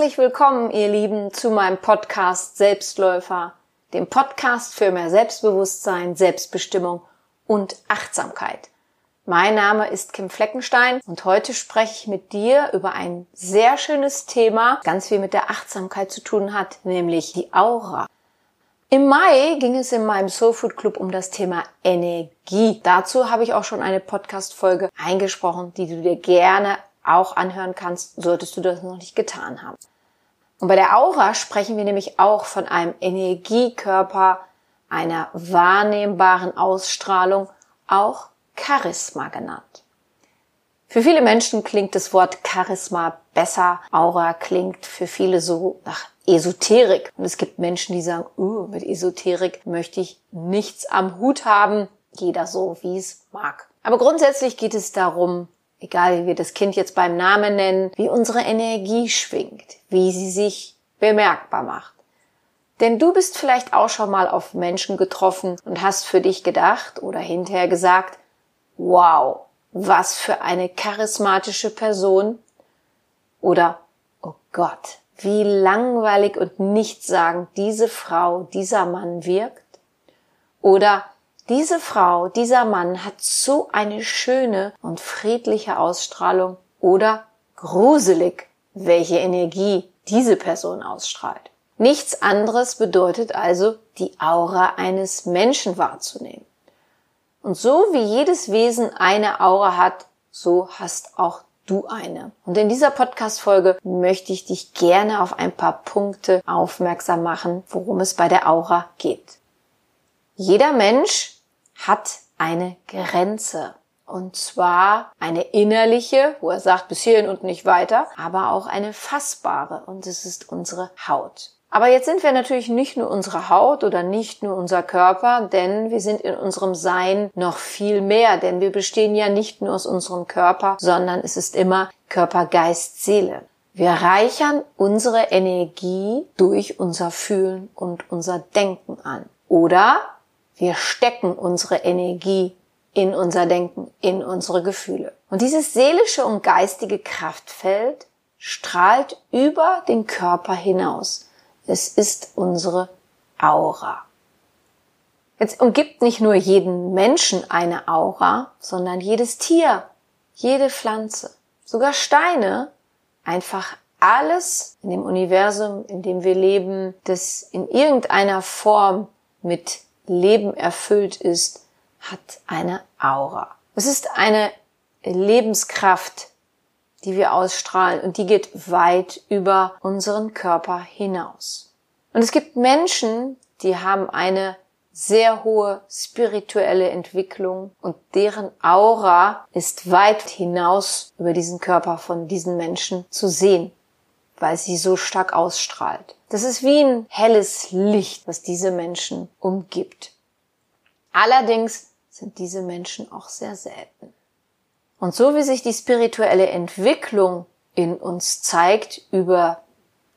Herzlich willkommen, ihr Lieben, zu meinem Podcast Selbstläufer, dem Podcast für mehr Selbstbewusstsein, Selbstbestimmung und Achtsamkeit. Mein Name ist Kim Fleckenstein und heute spreche ich mit dir über ein sehr schönes Thema, ganz viel mit der Achtsamkeit zu tun hat, nämlich die Aura. Im Mai ging es in meinem Soul Food Club um das Thema Energie. Dazu habe ich auch schon eine Podcast-Folge eingesprochen, die du dir gerne auch anhören kannst, solltest du das noch nicht getan haben. Und bei der Aura sprechen wir nämlich auch von einem Energiekörper, einer wahrnehmbaren Ausstrahlung, auch Charisma genannt. Für viele Menschen klingt das Wort Charisma besser. Aura klingt für viele so nach Esoterik. Und es gibt Menschen, die sagen, uh, mit Esoterik möchte ich nichts am Hut haben. Jeder so, wie es mag. Aber grundsätzlich geht es darum, egal wie wir das Kind jetzt beim Namen nennen, wie unsere Energie schwingt, wie sie sich bemerkbar macht. Denn du bist vielleicht auch schon mal auf Menschen getroffen und hast für dich gedacht oder hinterher gesagt, wow, was für eine charismatische Person oder oh Gott, wie langweilig und nichtssagend diese Frau, dieser Mann wirkt oder diese Frau, dieser Mann hat so eine schöne und friedliche Ausstrahlung oder gruselig, welche Energie diese Person ausstrahlt. Nichts anderes bedeutet also, die Aura eines Menschen wahrzunehmen. Und so wie jedes Wesen eine Aura hat, so hast auch du eine. Und in dieser Podcast-Folge möchte ich dich gerne auf ein paar Punkte aufmerksam machen, worum es bei der Aura geht. Jeder Mensch hat eine Grenze. Und zwar eine innerliche, wo er sagt, bis hierhin und nicht weiter, aber auch eine fassbare. Und es ist unsere Haut. Aber jetzt sind wir natürlich nicht nur unsere Haut oder nicht nur unser Körper, denn wir sind in unserem Sein noch viel mehr, denn wir bestehen ja nicht nur aus unserem Körper, sondern es ist immer Körper, Geist, Seele. Wir reichern unsere Energie durch unser Fühlen und unser Denken an. Oder wir stecken unsere Energie in unser Denken, in unsere Gefühle. Und dieses seelische und geistige Kraftfeld strahlt über den Körper hinaus. Es ist unsere Aura. Jetzt umgibt nicht nur jeden Menschen eine Aura, sondern jedes Tier, jede Pflanze, sogar Steine, einfach alles in dem Universum, in dem wir leben, das in irgendeiner Form mit Leben erfüllt ist, hat eine Aura. Es ist eine Lebenskraft, die wir ausstrahlen und die geht weit über unseren Körper hinaus. Und es gibt Menschen, die haben eine sehr hohe spirituelle Entwicklung und deren Aura ist weit hinaus über diesen Körper von diesen Menschen zu sehen, weil sie so stark ausstrahlt. Das ist wie ein helles Licht, was diese Menschen umgibt. Allerdings sind diese Menschen auch sehr selten. Und so wie sich die spirituelle Entwicklung in uns zeigt über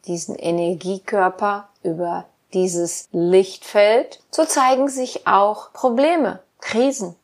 diesen Energiekörper, über dieses Lichtfeld, so zeigen sich auch Probleme, Krisen,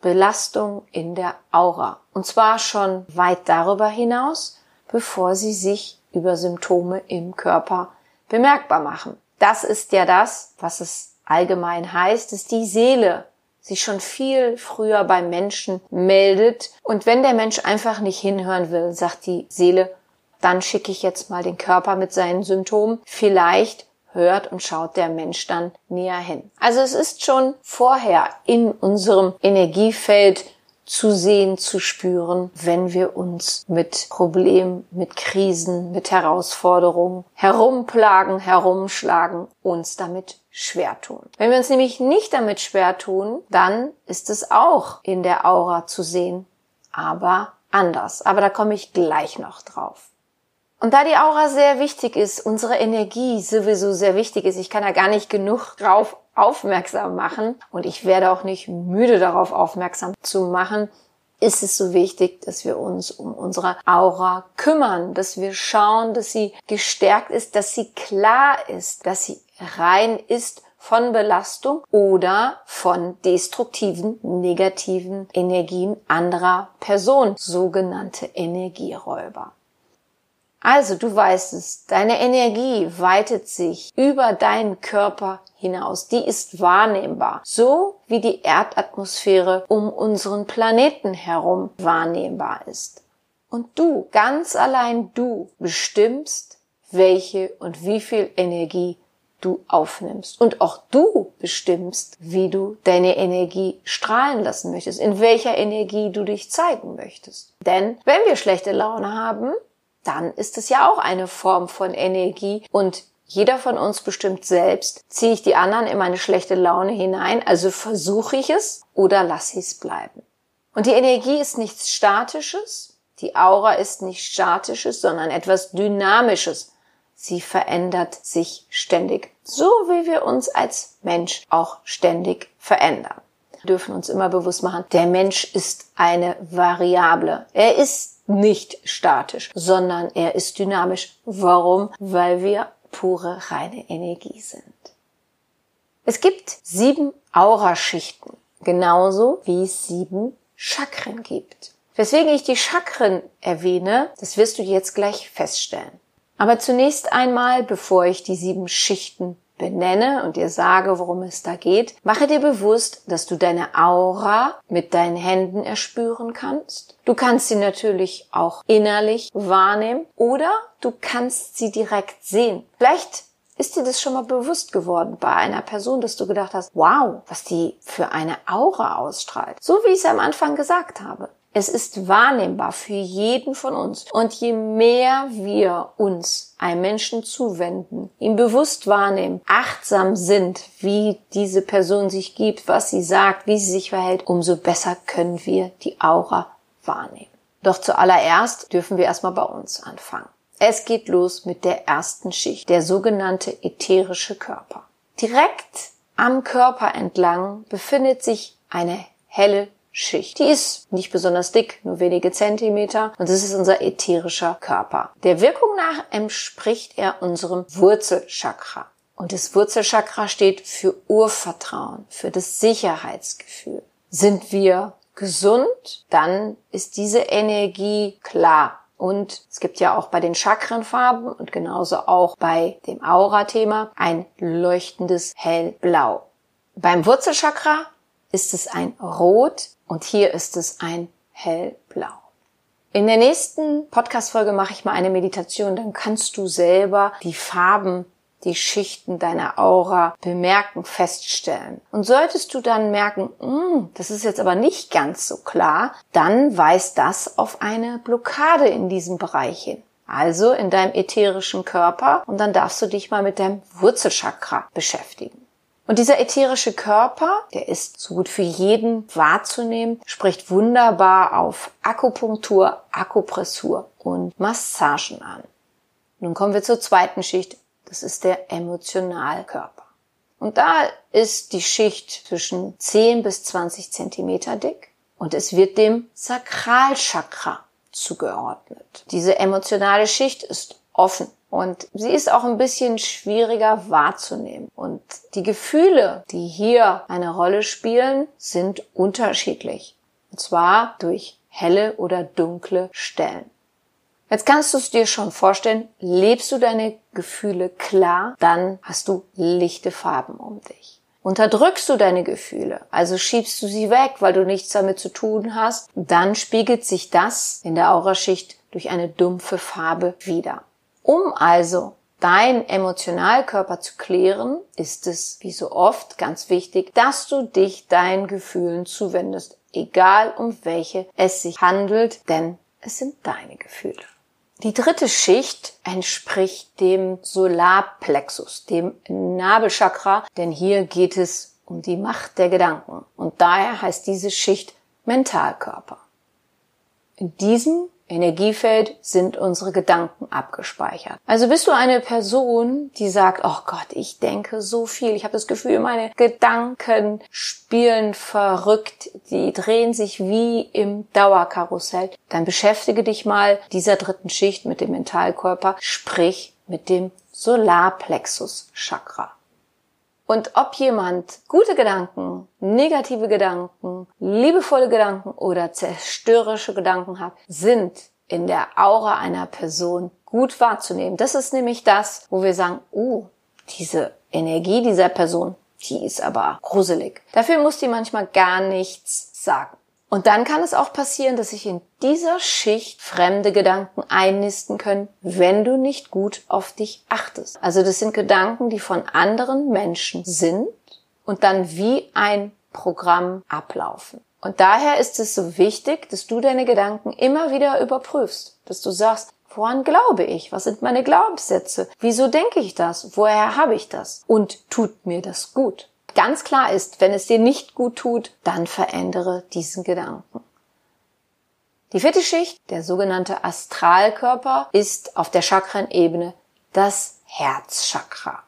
Belastung in der Aura. Und zwar schon weit darüber hinaus, bevor sie sich über Symptome im Körper bemerkbar machen. Das ist ja das, was es allgemein heißt, dass die Seele sich schon viel früher beim Menschen meldet. Und wenn der Mensch einfach nicht hinhören will, sagt die Seele, dann schicke ich jetzt mal den Körper mit seinen Symptomen. Vielleicht hört und schaut der Mensch dann näher hin. Also es ist schon vorher in unserem Energiefeld zu sehen, zu spüren, wenn wir uns mit Problemen, mit Krisen, mit Herausforderungen herumplagen, herumschlagen, uns damit schwer tun. Wenn wir uns nämlich nicht damit schwer tun, dann ist es auch in der Aura zu sehen, aber anders. Aber da komme ich gleich noch drauf. Und da die Aura sehr wichtig ist, unsere Energie sowieso sehr wichtig ist, ich kann da gar nicht genug drauf aufmerksam machen und ich werde auch nicht müde darauf aufmerksam zu machen, ist es so wichtig, dass wir uns um unsere Aura kümmern, dass wir schauen, dass sie gestärkt ist, dass sie klar ist, dass sie rein ist von Belastung oder von destruktiven, negativen Energien anderer Personen, sogenannte Energieräuber. Also du weißt es, deine Energie weitet sich über deinen Körper hinaus. Die ist wahrnehmbar. So wie die Erdatmosphäre um unseren Planeten herum wahrnehmbar ist. Und du, ganz allein du, bestimmst, welche und wie viel Energie du aufnimmst. Und auch du bestimmst, wie du deine Energie strahlen lassen möchtest, in welcher Energie du dich zeigen möchtest. Denn wenn wir schlechte Laune haben, dann ist es ja auch eine Form von Energie und jeder von uns bestimmt selbst, ziehe ich die anderen in meine schlechte Laune hinein, also versuche ich es oder lasse ich es bleiben. Und die Energie ist nichts Statisches, die Aura ist nichts Statisches, sondern etwas Dynamisches. Sie verändert sich ständig, so wie wir uns als Mensch auch ständig verändern. Wir dürfen uns immer bewusst machen, der Mensch ist eine Variable. Er ist nicht statisch, sondern er ist dynamisch. Warum? Weil wir pure reine Energie sind. Es gibt sieben Auraschichten, genauso wie es sieben Chakren gibt. Weswegen ich die Chakren erwähne, das wirst du jetzt gleich feststellen. Aber zunächst einmal, bevor ich die sieben Schichten benenne und dir sage, worum es da geht, mache dir bewusst, dass du deine Aura mit deinen Händen erspüren kannst. Du kannst sie natürlich auch innerlich wahrnehmen oder du kannst sie direkt sehen. Vielleicht ist dir das schon mal bewusst geworden bei einer Person, dass du gedacht hast, wow, was die für eine Aura ausstrahlt. So wie ich es am Anfang gesagt habe. Es ist wahrnehmbar für jeden von uns. Und je mehr wir uns einem Menschen zuwenden, ihm bewusst wahrnehmen, achtsam sind, wie diese Person sich gibt, was sie sagt, wie sie sich verhält, umso besser können wir die Aura wahrnehmen. Doch zuallererst dürfen wir erstmal bei uns anfangen. Es geht los mit der ersten Schicht, der sogenannte ätherische Körper. Direkt am Körper entlang befindet sich eine helle Schicht. Die ist nicht besonders dick, nur wenige Zentimeter und das ist unser ätherischer Körper. Der Wirkung nach entspricht er unserem Wurzelchakra. Und das Wurzelchakra steht für Urvertrauen, für das Sicherheitsgefühl. Sind wir gesund, dann ist diese Energie klar. Und es gibt ja auch bei den Chakrenfarben und genauso auch bei dem Aura-Thema ein leuchtendes hellblau. Beim Wurzelchakra ist es ein Rot und hier ist es ein hellblau. In der nächsten Podcast-Folge mache ich mal eine Meditation, dann kannst du selber die Farben, die Schichten deiner Aura bemerken, feststellen. Und solltest du dann merken, hm, das ist jetzt aber nicht ganz so klar, dann weist das auf eine Blockade in diesem Bereich hin. Also in deinem ätherischen Körper und dann darfst du dich mal mit deinem Wurzelchakra beschäftigen. Und dieser ätherische Körper, der ist so gut für jeden wahrzunehmen, spricht wunderbar auf Akupunktur, Akupressur und Massagen an. Nun kommen wir zur zweiten Schicht. Das ist der Emotionalkörper. Und da ist die Schicht zwischen 10 bis 20 Zentimeter dick und es wird dem Sakralchakra zugeordnet. Diese emotionale Schicht ist offen und sie ist auch ein bisschen schwieriger wahrzunehmen. Und die Gefühle, die hier eine Rolle spielen, sind unterschiedlich. Und zwar durch helle oder dunkle Stellen. Jetzt kannst du es dir schon vorstellen, lebst du deine Gefühle klar, dann hast du lichte Farben um dich. Unterdrückst du deine Gefühle, also schiebst du sie weg, weil du nichts damit zu tun hast, dann spiegelt sich das in der Auraschicht durch eine dumpfe Farbe wieder. Um also dein Emotionalkörper zu klären, ist es, wie so oft, ganz wichtig, dass du dich deinen Gefühlen zuwendest, egal um welche es sich handelt, denn es sind deine Gefühle. Die dritte Schicht entspricht dem Solarplexus, dem Nabelchakra, denn hier geht es um die Macht der Gedanken und daher heißt diese Schicht Mentalkörper. In diesem Energiefeld sind unsere Gedanken abgespeichert. Also bist du eine Person, die sagt, oh Gott, ich denke so viel. Ich habe das Gefühl, meine Gedanken spielen verrückt. Die drehen sich wie im Dauerkarussell. Dann beschäftige dich mal dieser dritten Schicht mit dem Mentalkörper, sprich mit dem Solarplexus Chakra. Und ob jemand gute Gedanken, negative Gedanken, liebevolle Gedanken oder zerstörerische Gedanken hat, sind in der Aura einer Person gut wahrzunehmen. Das ist nämlich das, wo wir sagen, oh, diese Energie dieser Person, die ist aber gruselig. Dafür muss die manchmal gar nichts sagen. Und dann kann es auch passieren, dass sich in dieser Schicht fremde Gedanken einnisten können, wenn du nicht gut auf dich achtest. Also das sind Gedanken, die von anderen Menschen sind und dann wie ein Programm ablaufen. Und daher ist es so wichtig, dass du deine Gedanken immer wieder überprüfst, dass du sagst, woran glaube ich? Was sind meine Glaubenssätze? Wieso denke ich das? Woher habe ich das? Und tut mir das gut? Ganz klar ist, wenn es dir nicht gut tut, dann verändere diesen Gedanken. Die vierte Schicht, der sogenannte Astralkörper, ist auf der Chakrenebene das Herzchakra.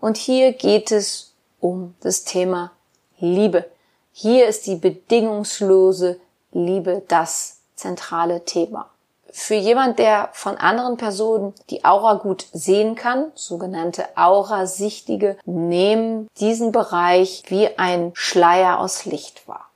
Und hier geht es um das Thema Liebe. Hier ist die bedingungslose Liebe das zentrale Thema für jemand, der von anderen Personen die Aura gut sehen kann, sogenannte Aurasichtige, nehmen diesen Bereich wie ein Schleier aus Licht wahr.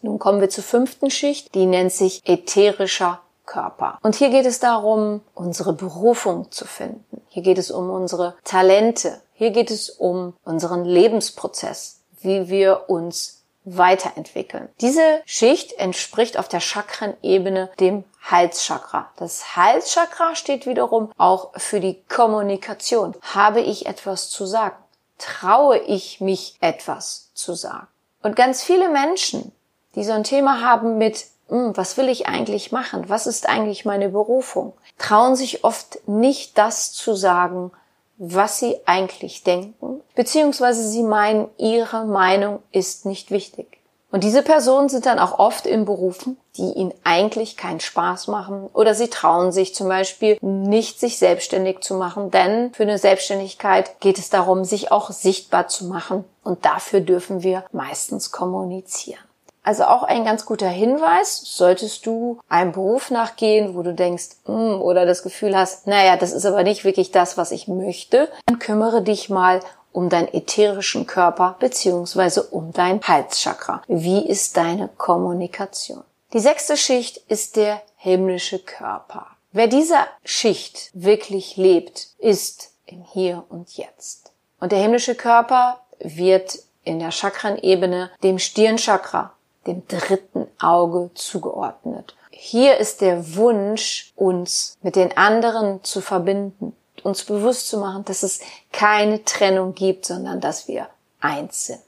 Nun kommen wir zur fünften Schicht, die nennt sich ätherischer Körper. Und hier geht es darum, unsere Berufung zu finden. Hier geht es um unsere Talente. Hier geht es um unseren Lebensprozess, wie wir uns weiterentwickeln. Diese Schicht entspricht auf der Chakrenebene dem Halschakra. Das Halschakra steht wiederum auch für die Kommunikation. Habe ich etwas zu sagen? Traue ich mich etwas zu sagen? Und ganz viele Menschen, die so ein Thema haben mit, hm, was will ich eigentlich machen? Was ist eigentlich meine Berufung? Trauen sich oft nicht das zu sagen, was sie eigentlich denken, beziehungsweise sie meinen, ihre Meinung ist nicht wichtig. Und diese Personen sind dann auch oft in Berufen, die ihnen eigentlich keinen Spaß machen. Oder sie trauen sich zum Beispiel nicht, sich selbstständig zu machen, denn für eine Selbstständigkeit geht es darum, sich auch sichtbar zu machen. Und dafür dürfen wir meistens kommunizieren. Also auch ein ganz guter Hinweis, solltest du einem Beruf nachgehen, wo du denkst, mm, oder das Gefühl hast, naja, das ist aber nicht wirklich das, was ich möchte, dann kümmere dich mal um deinen ätherischen Körper beziehungsweise um dein Halschakra. Wie ist deine Kommunikation? Die sechste Schicht ist der himmlische Körper. Wer dieser Schicht wirklich lebt, ist im Hier und Jetzt. Und der himmlische Körper wird in der Chakrenebene dem Stirnchakra dem dritten Auge zugeordnet. Hier ist der Wunsch, uns mit den anderen zu verbinden, uns bewusst zu machen, dass es keine Trennung gibt, sondern dass wir eins sind.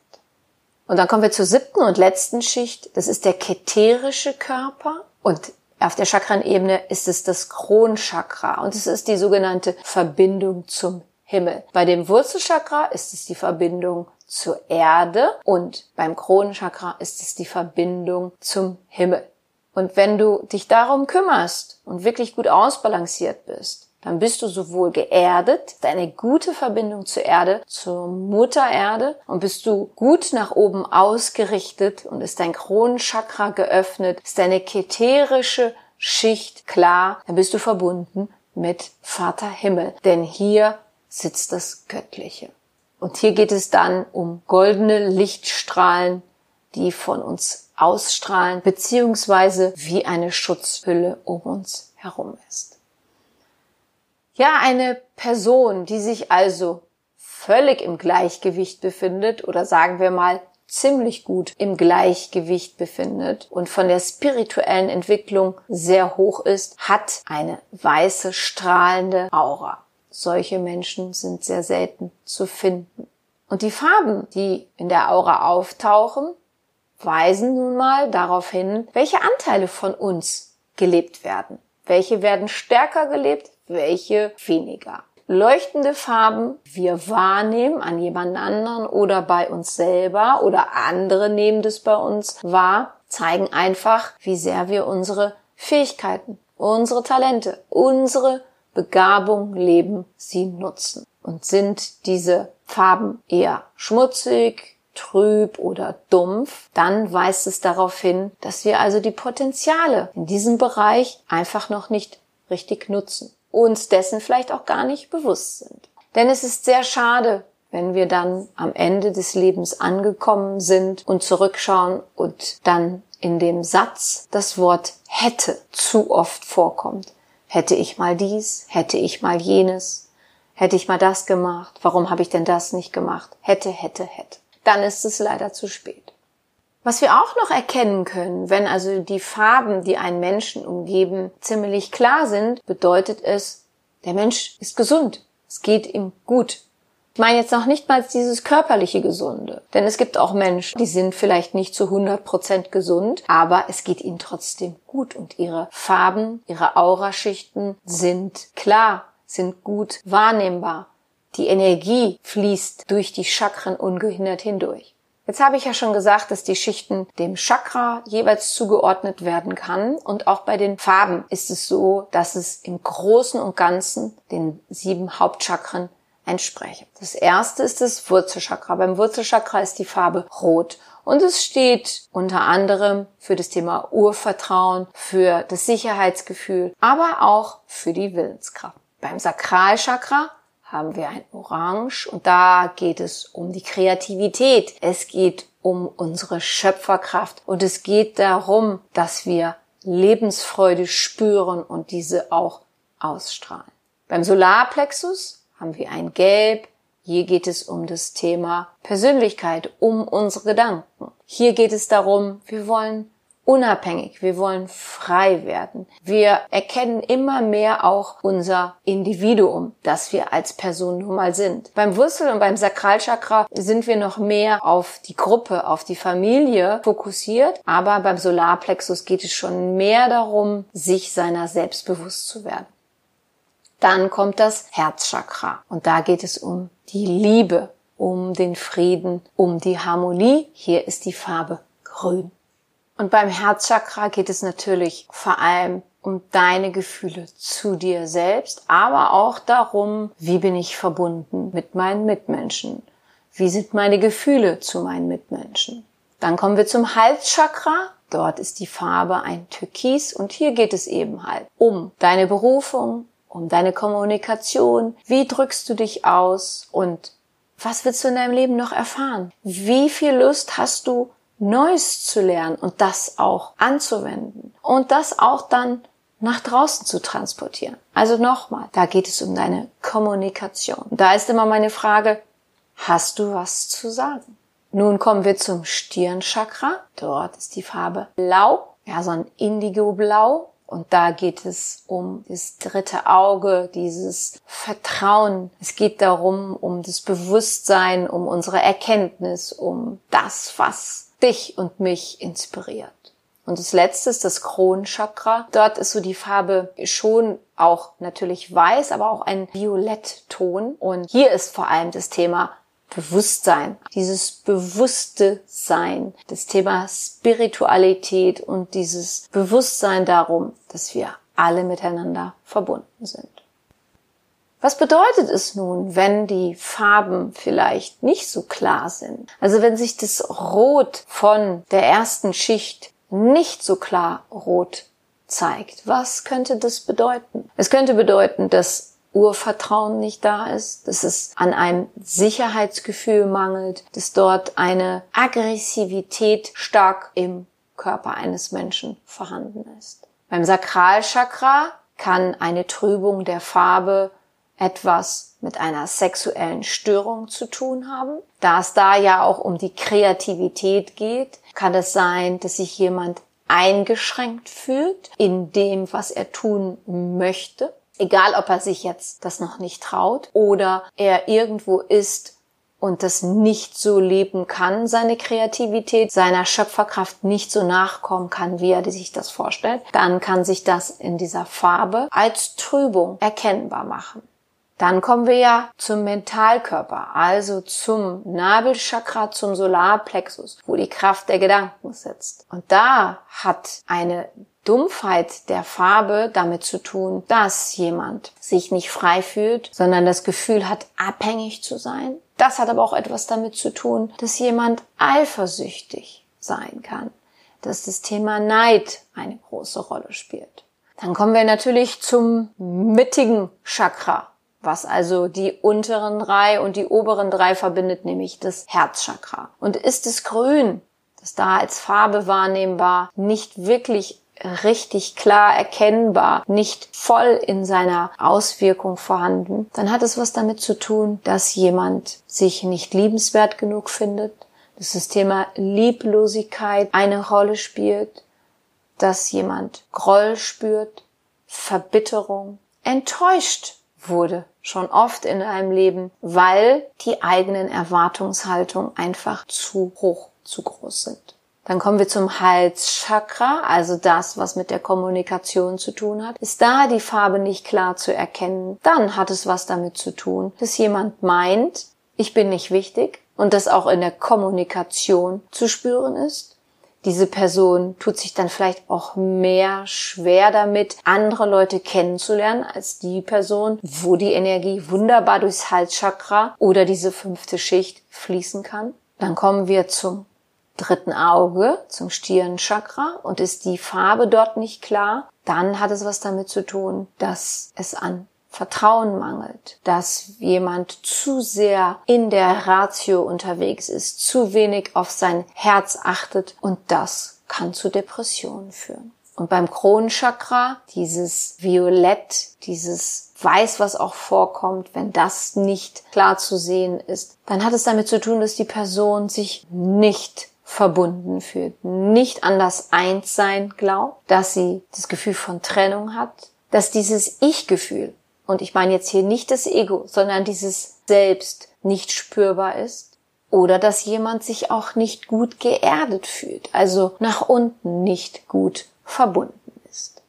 Und dann kommen wir zur siebten und letzten Schicht. Das ist der keterische Körper. Und auf der Chakrenebene ist es das Kronchakra. Und es ist die sogenannte Verbindung zum Himmel. Bei dem Wurzelchakra ist es die Verbindung zur Erde und beim Kronenchakra ist es die Verbindung zum Himmel. Und wenn du dich darum kümmerst und wirklich gut ausbalanciert bist, dann bist du sowohl geerdet, deine gute Verbindung zur Erde, zur Mutter Erde und bist du gut nach oben ausgerichtet und ist dein Kronenchakra geöffnet, ist deine keterische Schicht klar, dann bist du verbunden mit Vater Himmel, denn hier sitzt das Göttliche. Und hier geht es dann um goldene Lichtstrahlen, die von uns ausstrahlen, beziehungsweise wie eine Schutzhülle um uns herum ist. Ja, eine Person, die sich also völlig im Gleichgewicht befindet oder sagen wir mal ziemlich gut im Gleichgewicht befindet und von der spirituellen Entwicklung sehr hoch ist, hat eine weiße strahlende Aura solche Menschen sind sehr selten zu finden. Und die Farben, die in der Aura auftauchen, weisen nun mal darauf hin, welche Anteile von uns gelebt werden. Welche werden stärker gelebt, welche weniger. Leuchtende Farben wir wahrnehmen an jemand anderen oder bei uns selber oder andere nehmen das bei uns wahr, zeigen einfach, wie sehr wir unsere Fähigkeiten, unsere Talente, unsere Begabung leben, sie nutzen. Und sind diese Farben eher schmutzig, trüb oder dumpf, dann weist es darauf hin, dass wir also die Potenziale in diesem Bereich einfach noch nicht richtig nutzen, uns dessen vielleicht auch gar nicht bewusst sind. Denn es ist sehr schade, wenn wir dann am Ende des Lebens angekommen sind und zurückschauen und dann in dem Satz das Wort hätte zu oft vorkommt hätte ich mal dies, hätte ich mal jenes, hätte ich mal das gemacht, warum habe ich denn das nicht gemacht, hätte, hätte, hätte. Dann ist es leider zu spät. Was wir auch noch erkennen können, wenn also die Farben, die einen Menschen umgeben, ziemlich klar sind, bedeutet es, der Mensch ist gesund. Es geht ihm gut. Ich meine jetzt noch nicht mal dieses körperliche Gesunde. Denn es gibt auch Menschen, die sind vielleicht nicht zu 100 Prozent gesund, aber es geht ihnen trotzdem gut und ihre Farben, ihre Auraschichten sind klar, sind gut wahrnehmbar. Die Energie fließt durch die Chakren ungehindert hindurch. Jetzt habe ich ja schon gesagt, dass die Schichten dem Chakra jeweils zugeordnet werden kann. Und auch bei den Farben ist es so, dass es im Großen und Ganzen den sieben Hauptchakren entspreche. Das erste ist das Wurzelchakra. Beim Wurzelchakra ist die Farbe rot. Und es steht unter anderem für das Thema Urvertrauen, für das Sicherheitsgefühl, aber auch für die Willenskraft. Beim Sakralchakra haben wir ein Orange und da geht es um die Kreativität. Es geht um unsere Schöpferkraft und es geht darum, dass wir Lebensfreude spüren und diese auch ausstrahlen. Beim Solarplexus haben wir ein Gelb. Hier geht es um das Thema Persönlichkeit, um unsere Gedanken. Hier geht es darum, wir wollen unabhängig, wir wollen frei werden. Wir erkennen immer mehr auch unser Individuum, das wir als Person nun mal sind. Beim Wurzel und beim Sakralchakra sind wir noch mehr auf die Gruppe, auf die Familie fokussiert, aber beim Solarplexus geht es schon mehr darum, sich seiner selbst bewusst zu werden. Dann kommt das Herzchakra und da geht es um die Liebe, um den Frieden, um die Harmonie. Hier ist die Farbe grün. Und beim Herzchakra geht es natürlich vor allem um deine Gefühle zu dir selbst, aber auch darum, wie bin ich verbunden mit meinen Mitmenschen? Wie sind meine Gefühle zu meinen Mitmenschen? Dann kommen wir zum Halschakra. Dort ist die Farbe ein Türkis und hier geht es eben halt um deine Berufung, um deine Kommunikation. Wie drückst du dich aus und was willst du in deinem Leben noch erfahren? Wie viel Lust hast du Neues zu lernen und das auch anzuwenden und das auch dann nach draußen zu transportieren. Also nochmal, da geht es um deine Kommunikation. Da ist immer meine Frage, hast du was zu sagen? Nun kommen wir zum Stirnchakra. Dort ist die Farbe blau, ja, so ein Indigo-Blau. Und da geht es um das dritte Auge, dieses Vertrauen. Es geht darum, um das Bewusstsein, um unsere Erkenntnis, um das, was dich und mich inspiriert. Und das letzte ist das Kronchakra. Dort ist so die Farbe schon auch natürlich weiß, aber auch ein Violettton. Und hier ist vor allem das Thema Bewusstsein, dieses bewusste Sein, das Thema Spiritualität und dieses Bewusstsein darum, dass wir alle miteinander verbunden sind. Was bedeutet es nun, wenn die Farben vielleicht nicht so klar sind? Also wenn sich das Rot von der ersten Schicht nicht so klar rot zeigt. Was könnte das bedeuten? Es könnte bedeuten, dass Urvertrauen nicht da ist, dass es an einem Sicherheitsgefühl mangelt, dass dort eine Aggressivität stark im Körper eines Menschen vorhanden ist. Beim Sakralchakra kann eine Trübung der Farbe etwas mit einer sexuellen Störung zu tun haben. Da es da ja auch um die Kreativität geht, kann es sein, dass sich jemand eingeschränkt fühlt in dem, was er tun möchte. Egal, ob er sich jetzt das noch nicht traut oder er irgendwo ist und das nicht so leben kann, seine Kreativität, seiner Schöpferkraft nicht so nachkommen kann, wie er sich das vorstellt, dann kann sich das in dieser Farbe als Trübung erkennbar machen. Dann kommen wir ja zum Mentalkörper, also zum Nabelchakra, zum Solarplexus, wo die Kraft der Gedanken sitzt. Und da hat eine Dumpfheit der Farbe damit zu tun, dass jemand sich nicht frei fühlt, sondern das Gefühl hat, abhängig zu sein. Das hat aber auch etwas damit zu tun, dass jemand eifersüchtig sein kann, dass das Thema Neid eine große Rolle spielt. Dann kommen wir natürlich zum mittigen Chakra, was also die unteren drei und die oberen drei verbindet, nämlich das Herzchakra. Und ist es grün, das da als Farbe wahrnehmbar nicht wirklich richtig klar erkennbar, nicht voll in seiner Auswirkung vorhanden, dann hat es was damit zu tun, dass jemand sich nicht liebenswert genug findet, dass das Thema Lieblosigkeit eine Rolle spielt, dass jemand Groll spürt, Verbitterung, enttäuscht wurde schon oft in einem Leben, weil die eigenen Erwartungshaltungen einfach zu hoch, zu groß sind. Dann kommen wir zum Halschakra, also das, was mit der Kommunikation zu tun hat. Ist da die Farbe nicht klar zu erkennen, dann hat es was damit zu tun, dass jemand meint, ich bin nicht wichtig und das auch in der Kommunikation zu spüren ist diese Person tut sich dann vielleicht auch mehr schwer damit, andere Leute kennenzulernen, als die Person, wo die Energie wunderbar durchs Halschakra oder diese fünfte Schicht fließen kann. Dann kommen wir zum dritten Auge, zum Stirnchakra und ist die Farbe dort nicht klar, dann hat es was damit zu tun, dass es an Vertrauen mangelt, dass jemand zu sehr in der Ratio unterwegs ist, zu wenig auf sein Herz achtet und das kann zu Depressionen führen. Und beim Kronenchakra, dieses Violett, dieses Weiß, was auch vorkommt, wenn das nicht klar zu sehen ist, dann hat es damit zu tun, dass die Person sich nicht verbunden fühlt, nicht an das Einssein glaubt, dass sie das Gefühl von Trennung hat, dass dieses Ich-Gefühl, und ich meine jetzt hier nicht das Ego, sondern dieses Selbst nicht spürbar ist. Oder dass jemand sich auch nicht gut geerdet fühlt, also nach unten nicht gut verbunden ist.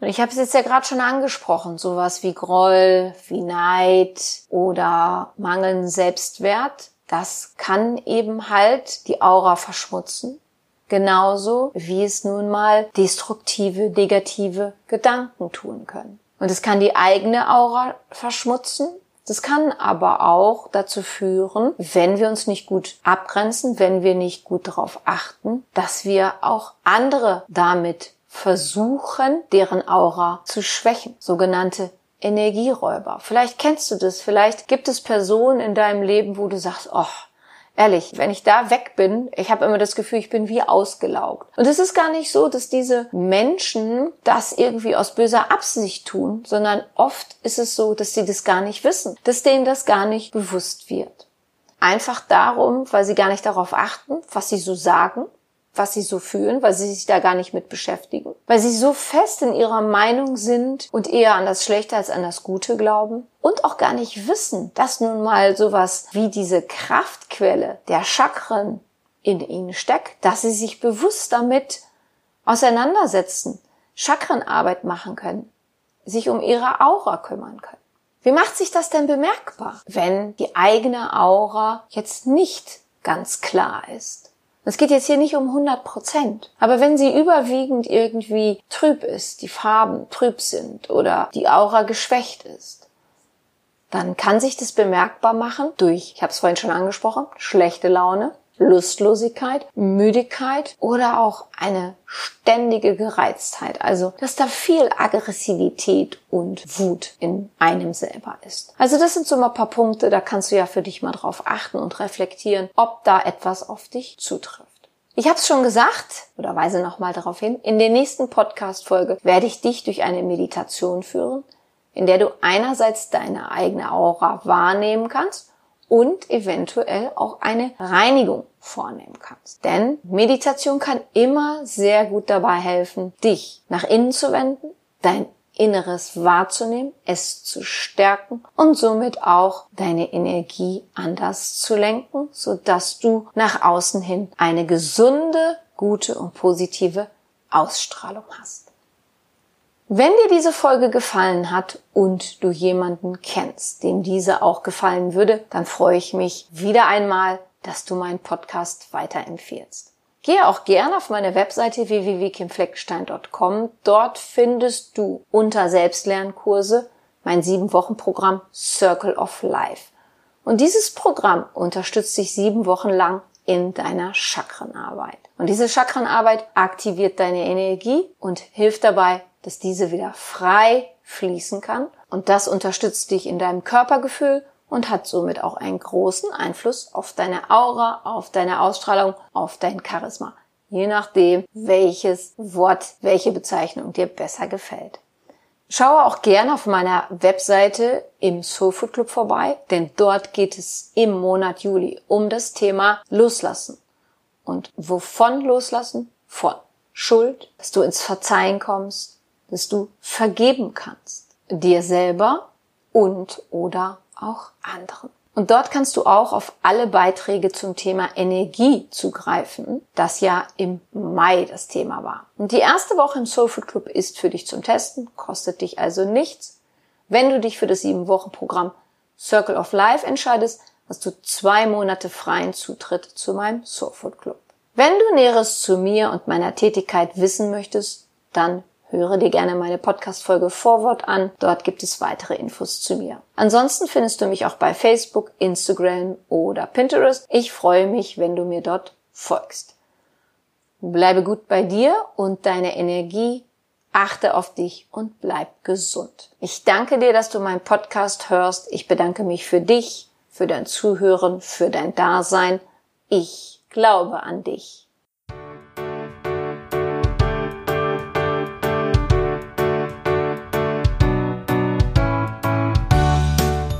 Und ich habe es jetzt ja gerade schon angesprochen, sowas wie Groll, wie Neid oder mangelnden Selbstwert, das kann eben halt die Aura verschmutzen. Genauso wie es nun mal destruktive, negative Gedanken tun können. Und es kann die eigene Aura verschmutzen. Das kann aber auch dazu führen, wenn wir uns nicht gut abgrenzen, wenn wir nicht gut darauf achten, dass wir auch andere damit versuchen, deren Aura zu schwächen. Sogenannte Energieräuber. Vielleicht kennst du das. Vielleicht gibt es Personen in deinem Leben, wo du sagst, oh, Ehrlich, wenn ich da weg bin, ich habe immer das Gefühl, ich bin wie ausgelaugt. Und es ist gar nicht so, dass diese Menschen das irgendwie aus böser Absicht tun, sondern oft ist es so, dass sie das gar nicht wissen, dass denen das gar nicht bewusst wird. Einfach darum, weil sie gar nicht darauf achten, was sie so sagen, was sie so fühlen, weil sie sich da gar nicht mit beschäftigen, weil sie so fest in ihrer Meinung sind und eher an das Schlechte als an das Gute glauben und auch gar nicht wissen, dass nun mal sowas wie diese Kraftquelle der Chakren in ihnen steckt, dass sie sich bewusst damit auseinandersetzen, Chakrenarbeit machen können, sich um ihre Aura kümmern können. Wie macht sich das denn bemerkbar, wenn die eigene Aura jetzt nicht ganz klar ist? Es geht jetzt hier nicht um 100 Prozent. Aber wenn sie überwiegend irgendwie trüb ist, die Farben trüb sind oder die Aura geschwächt ist, dann kann sich das bemerkbar machen durch, ich habe es vorhin schon angesprochen, schlechte Laune, Lustlosigkeit, Müdigkeit oder auch eine ständige Gereiztheit. Also, dass da viel Aggressivität und Wut in einem selber ist. Also, das sind so mal paar Punkte, da kannst du ja für dich mal drauf achten und reflektieren, ob da etwas auf dich zutrifft. Ich habe es schon gesagt, oder weise nochmal darauf hin, in der nächsten Podcast-Folge werde ich dich durch eine Meditation führen, in der du einerseits deine eigene Aura wahrnehmen kannst und eventuell auch eine Reinigung vornehmen kannst. Denn Meditation kann immer sehr gut dabei helfen, dich nach innen zu wenden, dein Inneres wahrzunehmen, es zu stärken und somit auch deine Energie anders zu lenken, sodass du nach außen hin eine gesunde, gute und positive Ausstrahlung hast. Wenn dir diese Folge gefallen hat und du jemanden kennst, dem diese auch gefallen würde, dann freue ich mich wieder einmal, dass du meinen Podcast weiterempfehlst. Gehe auch gerne auf meine Webseite www.kimfleckstein.com. Dort findest du unter Selbstlernkurse mein sieben Wochen Programm Circle of Life. Und dieses Programm unterstützt dich sieben Wochen lang in deiner Chakrenarbeit. Und diese Chakrenarbeit aktiviert deine Energie und hilft dabei, dass diese wieder frei fließen kann. Und das unterstützt dich in deinem Körpergefühl und hat somit auch einen großen Einfluss auf deine Aura, auf deine Ausstrahlung, auf dein Charisma. je nachdem, welches Wort, welche Bezeichnung dir besser gefällt. Schaue auch gerne auf meiner Webseite im Soul Food Club vorbei, denn dort geht es im Monat Juli um das Thema Loslassen. Und wovon loslassen? Von Schuld, dass du ins Verzeihen kommst, dass du vergeben kannst. Dir selber und oder auch anderen. Und dort kannst du auch auf alle Beiträge zum Thema Energie zugreifen, das ja im Mai das Thema war. Und die erste Woche im Soul Food Club ist für dich zum Testen, kostet dich also nichts. Wenn du dich für das sieben Wochen Programm Circle of Life entscheidest, hast du zwei Monate freien Zutritt zu meinem Soul Food Club. Wenn du Näheres zu mir und meiner Tätigkeit wissen möchtest, dann Höre dir gerne meine Podcast-Folge Vorwort an. Dort gibt es weitere Infos zu mir. Ansonsten findest du mich auch bei Facebook, Instagram oder Pinterest. Ich freue mich, wenn du mir dort folgst. Bleibe gut bei dir und deine Energie. Achte auf dich und bleib gesund. Ich danke dir, dass du meinen Podcast hörst. Ich bedanke mich für dich, für dein Zuhören, für dein Dasein. Ich glaube an dich.